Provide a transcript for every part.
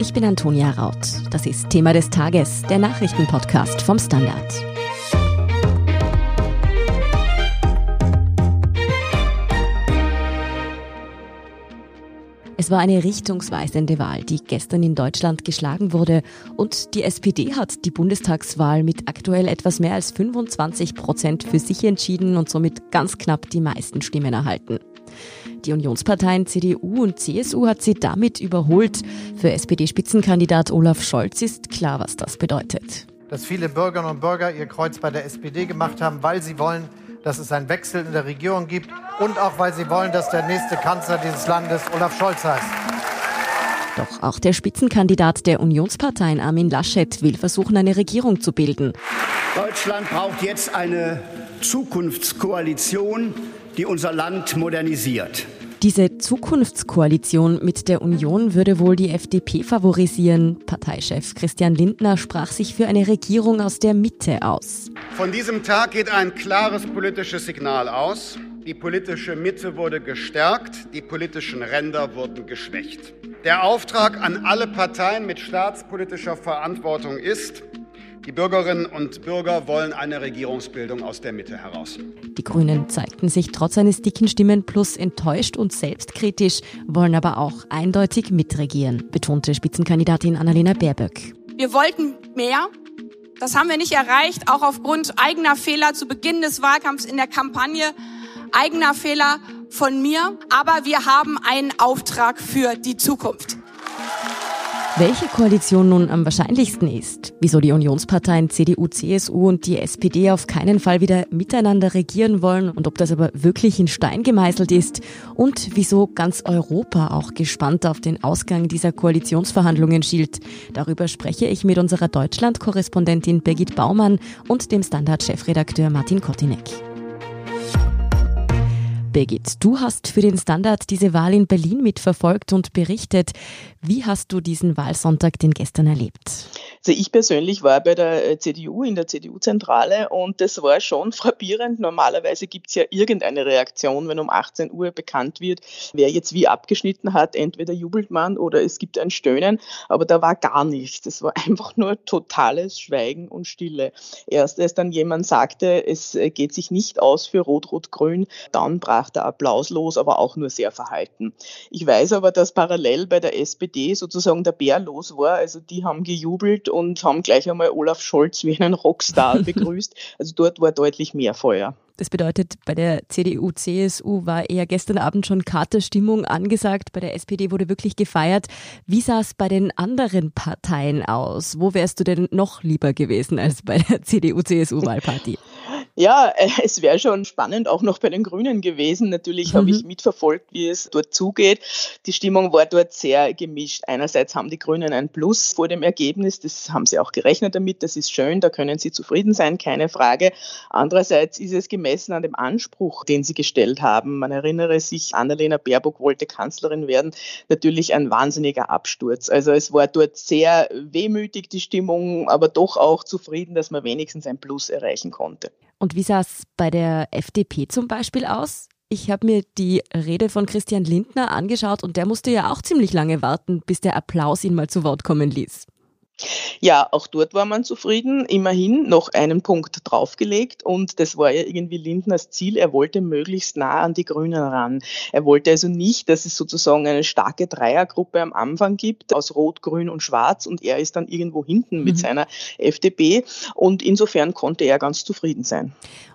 Ich bin Antonia Raut. Das ist Thema des Tages, der Nachrichtenpodcast vom Standard. Es war eine richtungsweisende Wahl, die gestern in Deutschland geschlagen wurde. Und die SPD hat die Bundestagswahl mit aktuell etwas mehr als 25 Prozent für sich entschieden und somit ganz knapp die meisten Stimmen erhalten. Die Unionsparteien CDU und CSU hat sie damit überholt. Für SPD-Spitzenkandidat Olaf Scholz ist klar, was das bedeutet. Dass viele Bürgerinnen und Bürger ihr Kreuz bei der SPD gemacht haben, weil sie wollen, dass es einen Wechsel in der Regierung gibt und auch weil sie wollen, dass der nächste Kanzler dieses Landes Olaf Scholz heißt. Doch auch der Spitzenkandidat der Unionsparteien Armin Laschet will versuchen, eine Regierung zu bilden. Deutschland braucht jetzt eine Zukunftskoalition, die unser Land modernisiert. Diese Zukunftskoalition mit der Union würde wohl die FDP favorisieren. Parteichef Christian Lindner sprach sich für eine Regierung aus der Mitte aus. Von diesem Tag geht ein klares politisches Signal aus. Die politische Mitte wurde gestärkt, die politischen Ränder wurden geschwächt. Der Auftrag an alle Parteien mit staatspolitischer Verantwortung ist, die Bürgerinnen und Bürger wollen eine Regierungsbildung aus der Mitte heraus. Die Grünen zeigten sich trotz eines dicken Stimmenplus enttäuscht und selbstkritisch, wollen aber auch eindeutig mitregieren, betonte Spitzenkandidatin Annalena Baerböck. Wir wollten mehr. Das haben wir nicht erreicht, auch aufgrund eigener Fehler zu Beginn des Wahlkampfs in der Kampagne, eigener Fehler von mir. Aber wir haben einen Auftrag für die Zukunft. Welche Koalition nun am wahrscheinlichsten ist, wieso die Unionsparteien CDU, CSU und die SPD auf keinen Fall wieder miteinander regieren wollen und ob das aber wirklich in Stein gemeißelt ist? Und wieso ganz Europa auch gespannt auf den Ausgang dieser Koalitionsverhandlungen schielt, darüber spreche ich mit unserer Deutschland-Korrespondentin Birgit Baumann und dem Standard-Chefredakteur Martin Kotinek. Birgit, du hast für den Standard diese Wahl in Berlin mitverfolgt und berichtet. Wie hast du diesen Wahlsonntag denn gestern erlebt? Also ich persönlich war bei der äh, CDU in der CDU-Zentrale und das war schon frappierend. Normalerweise gibt es ja irgendeine Reaktion, wenn um 18 Uhr bekannt wird, wer jetzt wie abgeschnitten hat. Entweder jubelt man oder es gibt ein Stöhnen, aber da war gar nichts. Es war einfach nur totales Schweigen und Stille. Erst als dann jemand sagte, es äh, geht sich nicht aus für Rot-Rot-Grün, dann brach der Applaus los, aber auch nur sehr verhalten. Ich weiß aber, dass parallel bei der SPD sozusagen der Bär los war. Also die haben gejubelt und haben gleich einmal Olaf Scholz wie einen Rockstar begrüßt. Also dort war deutlich mehr Feuer. Das bedeutet, bei der CDU, CSU war eher gestern Abend schon Katerstimmung angesagt. Bei der SPD wurde wirklich gefeiert. Wie sah es bei den anderen Parteien aus? Wo wärst du denn noch lieber gewesen als bei der CDU-CSU-Wahlparty? Ja, es wäre schon spannend auch noch bei den Grünen gewesen. Natürlich mhm. habe ich mitverfolgt, wie es dort zugeht. Die Stimmung war dort sehr gemischt. Einerseits haben die Grünen ein Plus vor dem Ergebnis, das haben sie auch gerechnet damit, das ist schön, da können sie zufrieden sein, keine Frage. Andererseits ist es gemessen an dem Anspruch, den sie gestellt haben. Man erinnere sich, Annalena Baerbock wollte Kanzlerin werden, natürlich ein wahnsinniger Absturz. Also es war dort sehr wehmütig die Stimmung, aber doch auch zufrieden, dass man wenigstens ein Plus erreichen konnte. Und wie sah es bei der FDP zum Beispiel aus? Ich habe mir die Rede von Christian Lindner angeschaut und der musste ja auch ziemlich lange warten, bis der Applaus ihn mal zu Wort kommen ließ. Ja, auch dort war man zufrieden. Immerhin noch einen Punkt draufgelegt und das war ja irgendwie Lindners Ziel. Er wollte möglichst nah an die Grünen ran. Er wollte also nicht, dass es sozusagen eine starke Dreiergruppe am Anfang gibt aus Rot, Grün und Schwarz und er ist dann irgendwo hinten mit mhm. seiner FDP und insofern konnte er ganz zufrieden sein.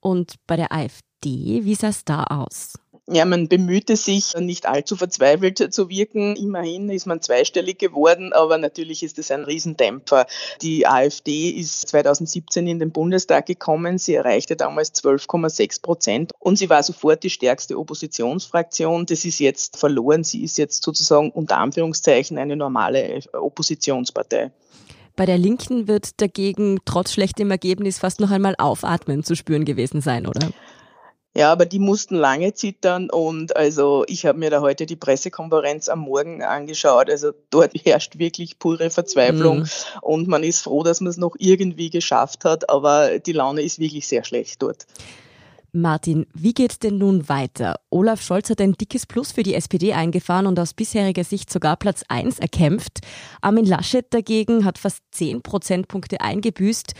Und bei der AfD, wie sah es da aus? Ja, man bemühte sich, nicht allzu verzweifelt zu wirken. Immerhin ist man zweistellig geworden, aber natürlich ist es ein Riesendämpfer. Die AfD ist 2017 in den Bundestag gekommen. Sie erreichte damals 12,6 Prozent und sie war sofort die stärkste Oppositionsfraktion. Das ist jetzt verloren. Sie ist jetzt sozusagen unter Anführungszeichen eine normale Oppositionspartei. Bei der Linken wird dagegen trotz schlechtem Ergebnis fast noch einmal Aufatmen zu spüren gewesen sein, oder? Ja, aber die mussten lange zittern und also ich habe mir da heute die Pressekonferenz am Morgen angeschaut. Also dort herrscht wirklich pure Verzweiflung mhm. und man ist froh, dass man es noch irgendwie geschafft hat, aber die Laune ist wirklich sehr schlecht dort. Martin, wie geht's denn nun weiter? Olaf Scholz hat ein dickes Plus für die SPD eingefahren und aus bisheriger Sicht sogar Platz 1 erkämpft. Armin Laschet dagegen hat fast 10 Prozentpunkte eingebüßt.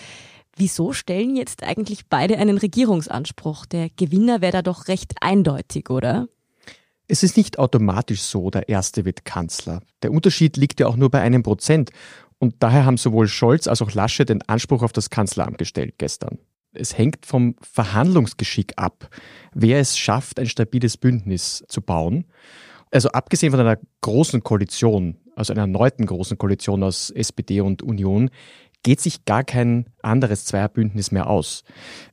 Wieso stellen jetzt eigentlich beide einen Regierungsanspruch? Der Gewinner wäre da doch recht eindeutig, oder? Es ist nicht automatisch so, der Erste wird Kanzler. Der Unterschied liegt ja auch nur bei einem Prozent. Und daher haben sowohl Scholz als auch Laschet den Anspruch auf das Kanzleramt gestellt gestern. Es hängt vom Verhandlungsgeschick ab, wer es schafft, ein stabiles Bündnis zu bauen. Also abgesehen von einer großen Koalition, also einer erneuten großen Koalition aus SPD und Union, geht sich gar kein anderes Zweierbündnis mehr aus.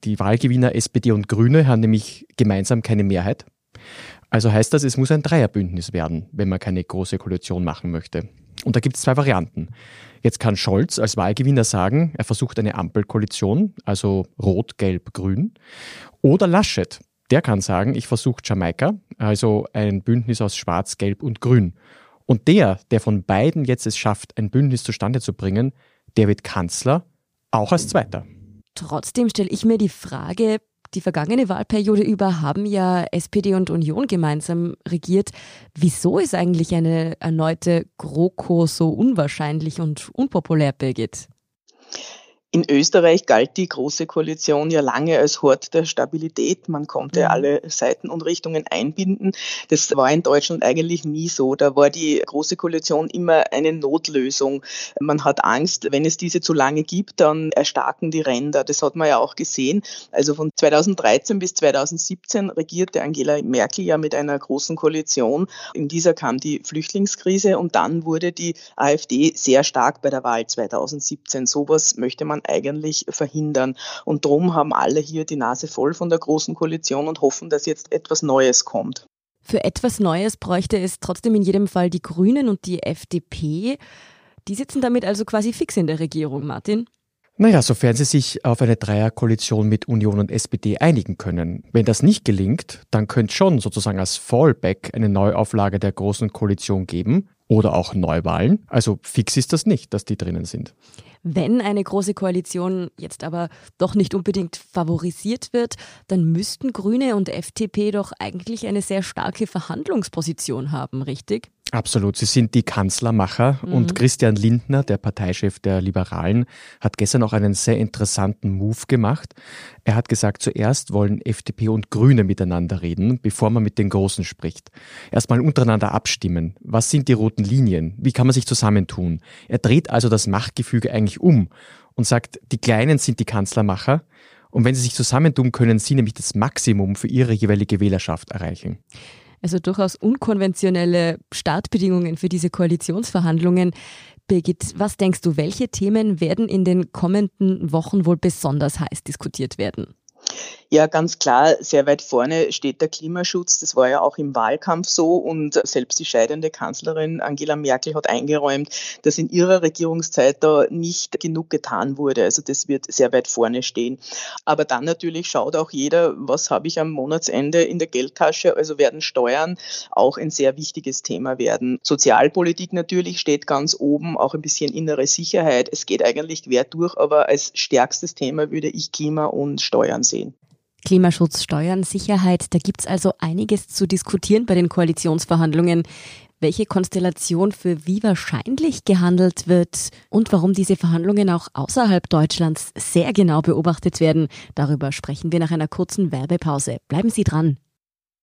Die Wahlgewinner SPD und Grüne haben nämlich gemeinsam keine Mehrheit. Also heißt das, es muss ein Dreierbündnis werden, wenn man keine große Koalition machen möchte. Und da gibt es zwei Varianten. Jetzt kann Scholz als Wahlgewinner sagen, er versucht eine Ampelkoalition, also Rot, Gelb, Grün. Oder Laschet, der kann sagen, ich versuche Jamaika, also ein Bündnis aus Schwarz, Gelb und Grün. Und der, der von beiden jetzt es schafft, ein Bündnis zustande zu bringen, wird Kanzler, auch als Zweiter. Trotzdem stelle ich mir die Frage, die vergangene Wahlperiode über haben ja SPD und Union gemeinsam regiert. Wieso ist eigentlich eine erneute GroKo so unwahrscheinlich und unpopulär, Birgit? In Österreich galt die Große Koalition ja lange als Hort der Stabilität. Man konnte mhm. alle Seiten und Richtungen einbinden. Das war in Deutschland eigentlich nie so. Da war die Große Koalition immer eine Notlösung. Man hat Angst, wenn es diese zu lange gibt, dann erstarken die Ränder. Das hat man ja auch gesehen. Also von 2013 bis 2017 regierte Angela Merkel ja mit einer großen Koalition. In dieser kam die Flüchtlingskrise und dann wurde die AfD sehr stark bei der Wahl 2017. Sowas möchte man eigentlich verhindern. Und darum haben alle hier die Nase voll von der Großen Koalition und hoffen, dass jetzt etwas Neues kommt. Für etwas Neues bräuchte es trotzdem in jedem Fall die Grünen und die FDP. Die sitzen damit also quasi fix in der Regierung, Martin. Naja, sofern sie sich auf eine Dreierkoalition mit Union und SPD einigen können. Wenn das nicht gelingt, dann könnte schon sozusagen als Fallback eine Neuauflage der Großen Koalition geben oder auch Neuwahlen. Also fix ist das nicht, dass die drinnen sind. Wenn eine große Koalition jetzt aber doch nicht unbedingt favorisiert wird, dann müssten Grüne und FDP doch eigentlich eine sehr starke Verhandlungsposition haben, richtig? Absolut. Sie sind die Kanzlermacher mhm. und Christian Lindner, der Parteichef der Liberalen, hat gestern auch einen sehr interessanten Move gemacht. Er hat gesagt, zuerst wollen FDP und Grüne miteinander reden, bevor man mit den Großen spricht. Erstmal untereinander abstimmen. Was sind die roten Linien? Wie kann man sich zusammentun? Er dreht also das Machtgefüge eigentlich um und sagt, die Kleinen sind die Kanzlermacher und wenn sie sich zusammentun, können sie nämlich das Maximum für ihre jeweilige Wählerschaft erreichen. Also durchaus unkonventionelle Startbedingungen für diese Koalitionsverhandlungen. Birgit, was denkst du, welche Themen werden in den kommenden Wochen wohl besonders heiß diskutiert werden? Ja, ganz klar, sehr weit vorne steht der Klimaschutz. Das war ja auch im Wahlkampf so und selbst die scheidende Kanzlerin Angela Merkel hat eingeräumt, dass in ihrer Regierungszeit da nicht genug getan wurde. Also das wird sehr weit vorne stehen. Aber dann natürlich schaut auch jeder, was habe ich am Monatsende in der Geldtasche. Also werden Steuern auch ein sehr wichtiges Thema werden. Sozialpolitik natürlich steht ganz oben, auch ein bisschen innere Sicherheit. Es geht eigentlich quer durch, aber als stärkstes Thema würde ich Klima und Steuern sehen. Klimaschutz, Steuern, Sicherheit, da gibt's also einiges zu diskutieren bei den Koalitionsverhandlungen. Welche Konstellation für wie wahrscheinlich gehandelt wird und warum diese Verhandlungen auch außerhalb Deutschlands sehr genau beobachtet werden, darüber sprechen wir nach einer kurzen Werbepause. Bleiben Sie dran.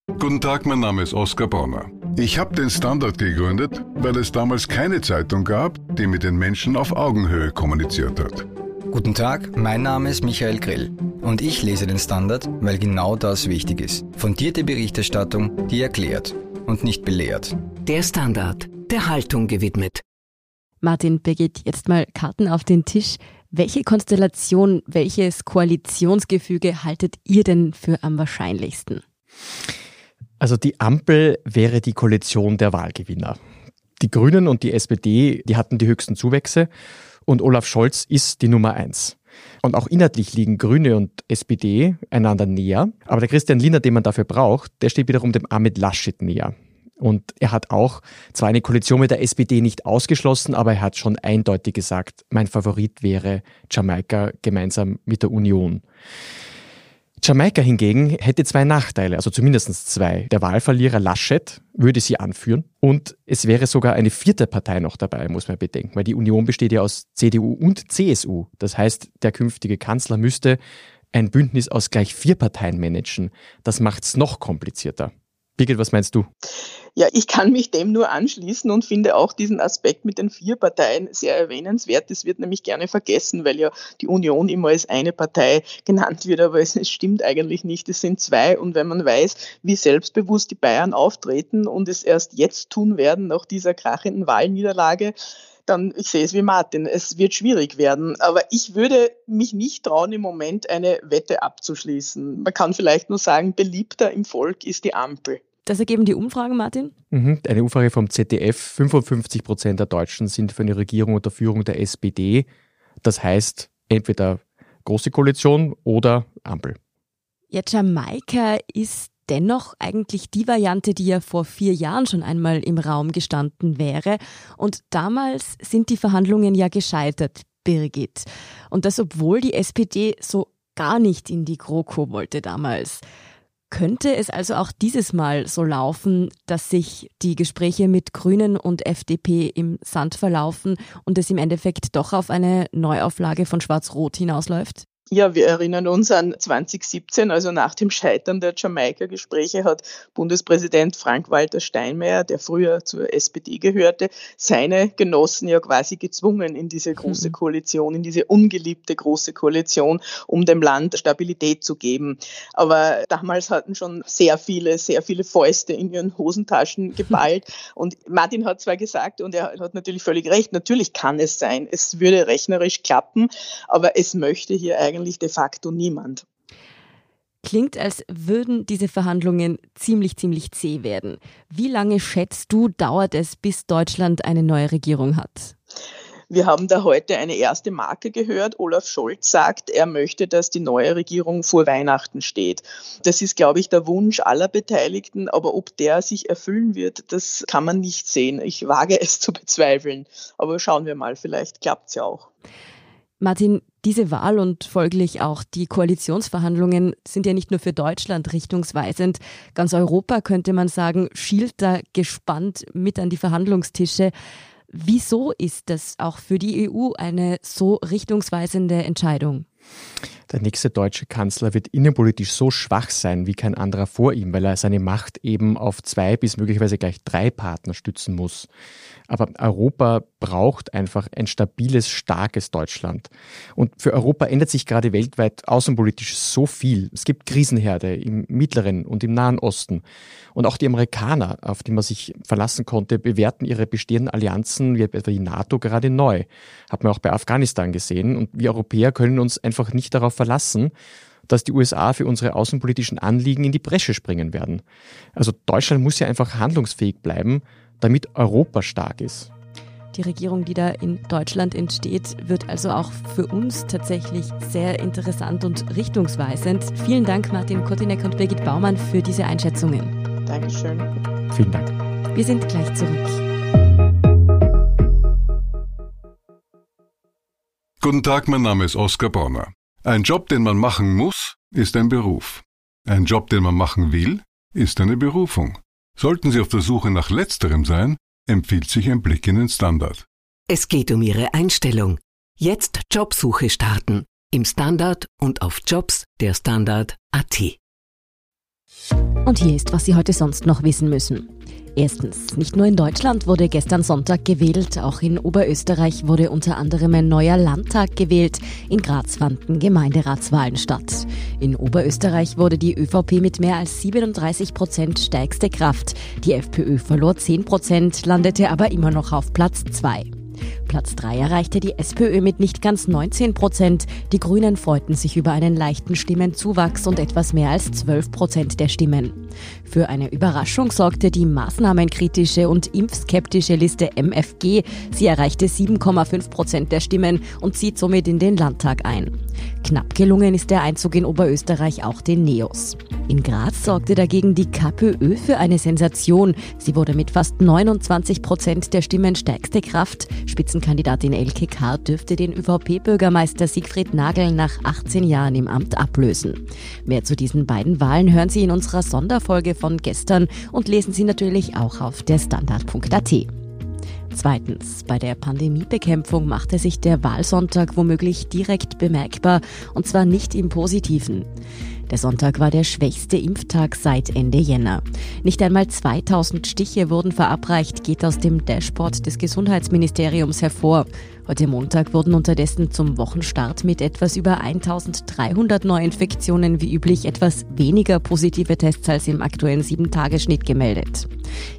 Guten Tag, mein Name ist Oskar Bonner. Ich habe den Standard gegründet, weil es damals keine Zeitung gab, die mit den Menschen auf Augenhöhe kommuniziert hat. Guten Tag, mein Name ist Michael Grill und ich lese den Standard, weil genau das wichtig ist. Fundierte Berichterstattung, die erklärt und nicht belehrt. Der Standard, der Haltung gewidmet. Martin Birgit, jetzt mal Karten auf den Tisch. Welche Konstellation, welches Koalitionsgefüge haltet ihr denn für am wahrscheinlichsten? Also die Ampel wäre die Koalition der Wahlgewinner. Die Grünen und die SPD, die hatten die höchsten Zuwächse und Olaf Scholz ist die Nummer eins. Und auch inhaltlich liegen Grüne und SPD einander näher. Aber der Christian Lindner, den man dafür braucht, der steht wiederum dem Ahmed Laschet näher. Und er hat auch zwar eine Koalition mit der SPD nicht ausgeschlossen, aber er hat schon eindeutig gesagt, mein Favorit wäre Jamaika gemeinsam mit der Union. Jamaika hingegen hätte zwei Nachteile, also zumindest zwei. Der Wahlverlierer Laschet würde sie anführen und es wäre sogar eine vierte Partei noch dabei, muss man bedenken, weil die Union besteht ja aus CDU und CSU. Das heißt, der künftige Kanzler müsste ein Bündnis aus gleich vier Parteien managen. Das macht es noch komplizierter. Birgit, was meinst du? Ja, ich kann mich dem nur anschließen und finde auch diesen Aspekt mit den vier Parteien sehr erwähnenswert. Das wird nämlich gerne vergessen, weil ja die Union immer als eine Partei genannt wird, aber es, es stimmt eigentlich nicht. Es sind zwei und wenn man weiß, wie selbstbewusst die Bayern auftreten und es erst jetzt tun werden nach dieser krachenden Wahlniederlage, dann ich sehe es wie Martin, es wird schwierig werden. Aber ich würde mich nicht trauen, im Moment eine Wette abzuschließen. Man kann vielleicht nur sagen, beliebter im Volk ist die Ampel. Das ergeben die Umfragen, Martin? Mhm. Eine Umfrage vom ZDF. 55 Prozent der Deutschen sind für eine Regierung unter Führung der SPD. Das heißt, entweder Große Koalition oder Ampel. Ja, Jamaika ist dennoch eigentlich die Variante, die ja vor vier Jahren schon einmal im Raum gestanden wäre. Und damals sind die Verhandlungen ja gescheitert, Birgit. Und das, obwohl die SPD so gar nicht in die GroKo wollte damals. Könnte es also auch dieses Mal so laufen, dass sich die Gespräche mit Grünen und FDP im Sand verlaufen und es im Endeffekt doch auf eine Neuauflage von Schwarz-Rot hinausläuft? Ja, wir erinnern uns an 2017, also nach dem Scheitern der Jamaika-Gespräche hat Bundespräsident Frank-Walter Steinmeier, der früher zur SPD gehörte, seine Genossen ja quasi gezwungen in diese große mhm. Koalition, in diese ungeliebte große Koalition, um dem Land Stabilität zu geben. Aber damals hatten schon sehr viele, sehr viele Fäuste in ihren Hosentaschen geballt. Und Martin hat zwar gesagt, und er hat natürlich völlig recht, natürlich kann es sein, es würde rechnerisch klappen, aber es möchte hier eigentlich eigentlich de facto niemand. Klingt, als würden diese Verhandlungen ziemlich, ziemlich zäh werden. Wie lange schätzt du, dauert es, bis Deutschland eine neue Regierung hat? Wir haben da heute eine erste Marke gehört. Olaf Scholz sagt, er möchte, dass die neue Regierung vor Weihnachten steht. Das ist, glaube ich, der Wunsch aller Beteiligten, aber ob der sich erfüllen wird, das kann man nicht sehen. Ich wage es zu bezweifeln. Aber schauen wir mal, vielleicht klappt es ja auch. Martin, diese Wahl und folglich auch die Koalitionsverhandlungen sind ja nicht nur für Deutschland richtungsweisend. Ganz Europa, könnte man sagen, schielt da gespannt mit an die Verhandlungstische. Wieso ist das auch für die EU eine so richtungsweisende Entscheidung? Der nächste deutsche Kanzler wird innenpolitisch so schwach sein wie kein anderer vor ihm, weil er seine Macht eben auf zwei bis möglicherweise gleich drei Partner stützen muss. Aber Europa braucht einfach ein stabiles, starkes Deutschland. Und für Europa ändert sich gerade weltweit außenpolitisch so viel. Es gibt Krisenherde im Mittleren und im Nahen Osten. Und auch die Amerikaner, auf die man sich verlassen konnte, bewerten ihre bestehenden Allianzen, wie etwa die NATO, gerade neu. Hat man auch bei Afghanistan gesehen. Und wir Europäer können uns einfach nicht darauf verlassen, dass die USA für unsere außenpolitischen Anliegen in die Bresche springen werden. Also Deutschland muss ja einfach handlungsfähig bleiben, damit Europa stark ist. Die Regierung, die da in Deutschland entsteht, wird also auch für uns tatsächlich sehr interessant und richtungsweisend. Vielen Dank, Martin Kotinek und Birgit Baumann, für diese Einschätzungen. Dankeschön. Vielen Dank. Wir sind gleich zurück. Guten Tag, mein Name ist Oskar Bonner. Ein Job, den man machen muss, ist ein Beruf. Ein Job, den man machen will, ist eine Berufung. Sollten Sie auf der Suche nach letzterem sein, empfiehlt sich ein Blick in den Standard. Es geht um Ihre Einstellung. Jetzt Jobsuche starten. Im Standard und auf Jobs der Standard.at. Und hier ist, was Sie heute sonst noch wissen müssen. Erstens, nicht nur in Deutschland wurde gestern Sonntag gewählt, auch in Oberösterreich wurde unter anderem ein neuer Landtag gewählt. In Graz fanden Gemeinderatswahlen statt. In Oberösterreich wurde die ÖVP mit mehr als 37 Prozent stärkste Kraft. Die FPÖ verlor 10 Prozent, landete aber immer noch auf Platz 2. Platz 3 erreichte die SPÖ mit nicht ganz 19 Prozent. Die Grünen freuten sich über einen leichten Stimmenzuwachs und etwas mehr als 12 Prozent der Stimmen. Für eine Überraschung sorgte die maßnahmenkritische und impfskeptische Liste MFG. Sie erreichte 7,5 Prozent der Stimmen und zieht somit in den Landtag ein. Knapp gelungen ist der Einzug in Oberösterreich auch den Neos. In Graz sorgte dagegen die KPÖ für eine Sensation. Sie wurde mit fast 29 Prozent der Stimmen stärkste Kraft. Spitzenkandidatin Elke K. dürfte den ÖVP-Bürgermeister Siegfried Nagel nach 18 Jahren im Amt ablösen. Mehr zu diesen beiden Wahlen hören Sie in unserer Sonderfolge von gestern und lesen Sie natürlich auch auf der Standard.at. Zweitens, bei der Pandemiebekämpfung machte sich der Wahlsonntag womöglich direkt bemerkbar, und zwar nicht im positiven. Der Sonntag war der schwächste Impftag seit Ende Jänner. Nicht einmal 2000 Stiche wurden verabreicht, geht aus dem Dashboard des Gesundheitsministeriums hervor. Heute Montag wurden unterdessen zum Wochenstart mit etwas über 1300 Neuinfektionen wie üblich etwas weniger positive Tests als im aktuellen 7-Tage-Schnitt gemeldet.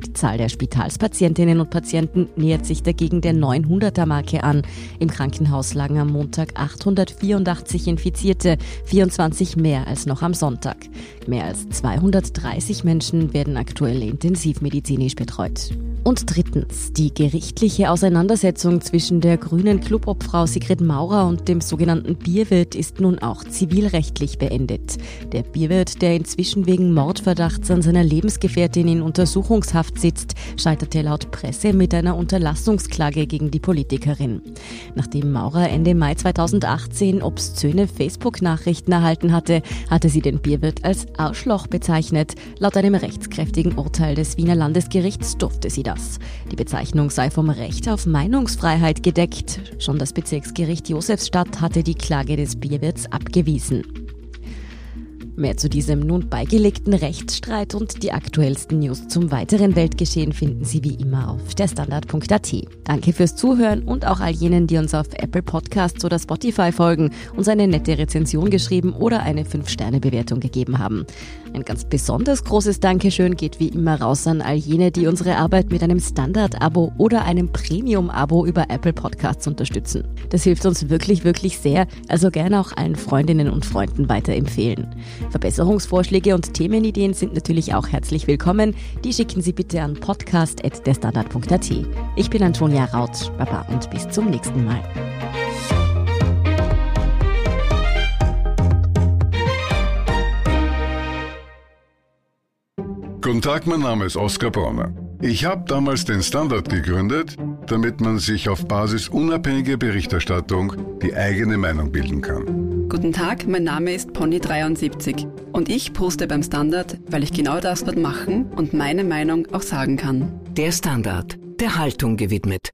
Die Zahl der Spitalspatientinnen und Patienten nähert sich dagegen der 900er-Marke an. Im Krankenhaus lagen am Montag 884 Infizierte, 24 mehr als noch am Sonntag. Mehr als 230 Menschen werden aktuell intensivmedizinisch betreut. Und drittens, die gerichtliche Auseinandersetzung zwischen der grünen Clubobfrau Sigrid Maurer und dem sogenannten Bierwirt ist nun auch zivilrechtlich beendet. Der Bierwirt, der inzwischen wegen Mordverdachts an seiner Lebensgefährtin in Untersuchungshaft sitzt, scheiterte laut Presse mit einer Unterlassungsklage gegen die Politikerin. Nachdem Maurer Ende Mai 2018 obszöne Facebook-Nachrichten erhalten hatte, hatte sie den Bierwirt als Arschloch bezeichnet. Laut einem rechtskräftigen Urteil des Wiener Landesgerichts durfte sie das. Die Bezeichnung sei vom Recht auf Meinungsfreiheit gedeckt nicht. Schon das Bezirksgericht Josefstadt hatte die Klage des Bierwirts abgewiesen. Mehr zu diesem nun beigelegten Rechtsstreit und die aktuellsten News zum weiteren Weltgeschehen finden Sie wie immer auf der Standard.at. Danke fürs Zuhören und auch all jenen, die uns auf Apple Podcasts oder Spotify folgen, uns eine nette Rezension geschrieben oder eine 5-Sterne-Bewertung gegeben haben. Ein ganz besonders großes Dankeschön geht wie immer raus an all jene, die unsere Arbeit mit einem Standard-Abo oder einem Premium-Abo über Apple Podcasts unterstützen. Das hilft uns wirklich, wirklich sehr, also gerne auch allen Freundinnen und Freunden weiterempfehlen. Verbesserungsvorschläge und Themenideen sind natürlich auch herzlich willkommen. Die schicken Sie bitte an podcast.derstandard.at. Ich bin Antonia Raut. Baba und bis zum nächsten Mal. Guten Tag, mein Name ist Oskar Bronner. Ich habe damals den Standard gegründet, damit man sich auf Basis unabhängiger Berichterstattung die eigene Meinung bilden kann. Guten Tag, mein Name ist Pony73 und ich poste beim Standard, weil ich genau das dort machen und meine Meinung auch sagen kann. Der Standard, der Haltung gewidmet.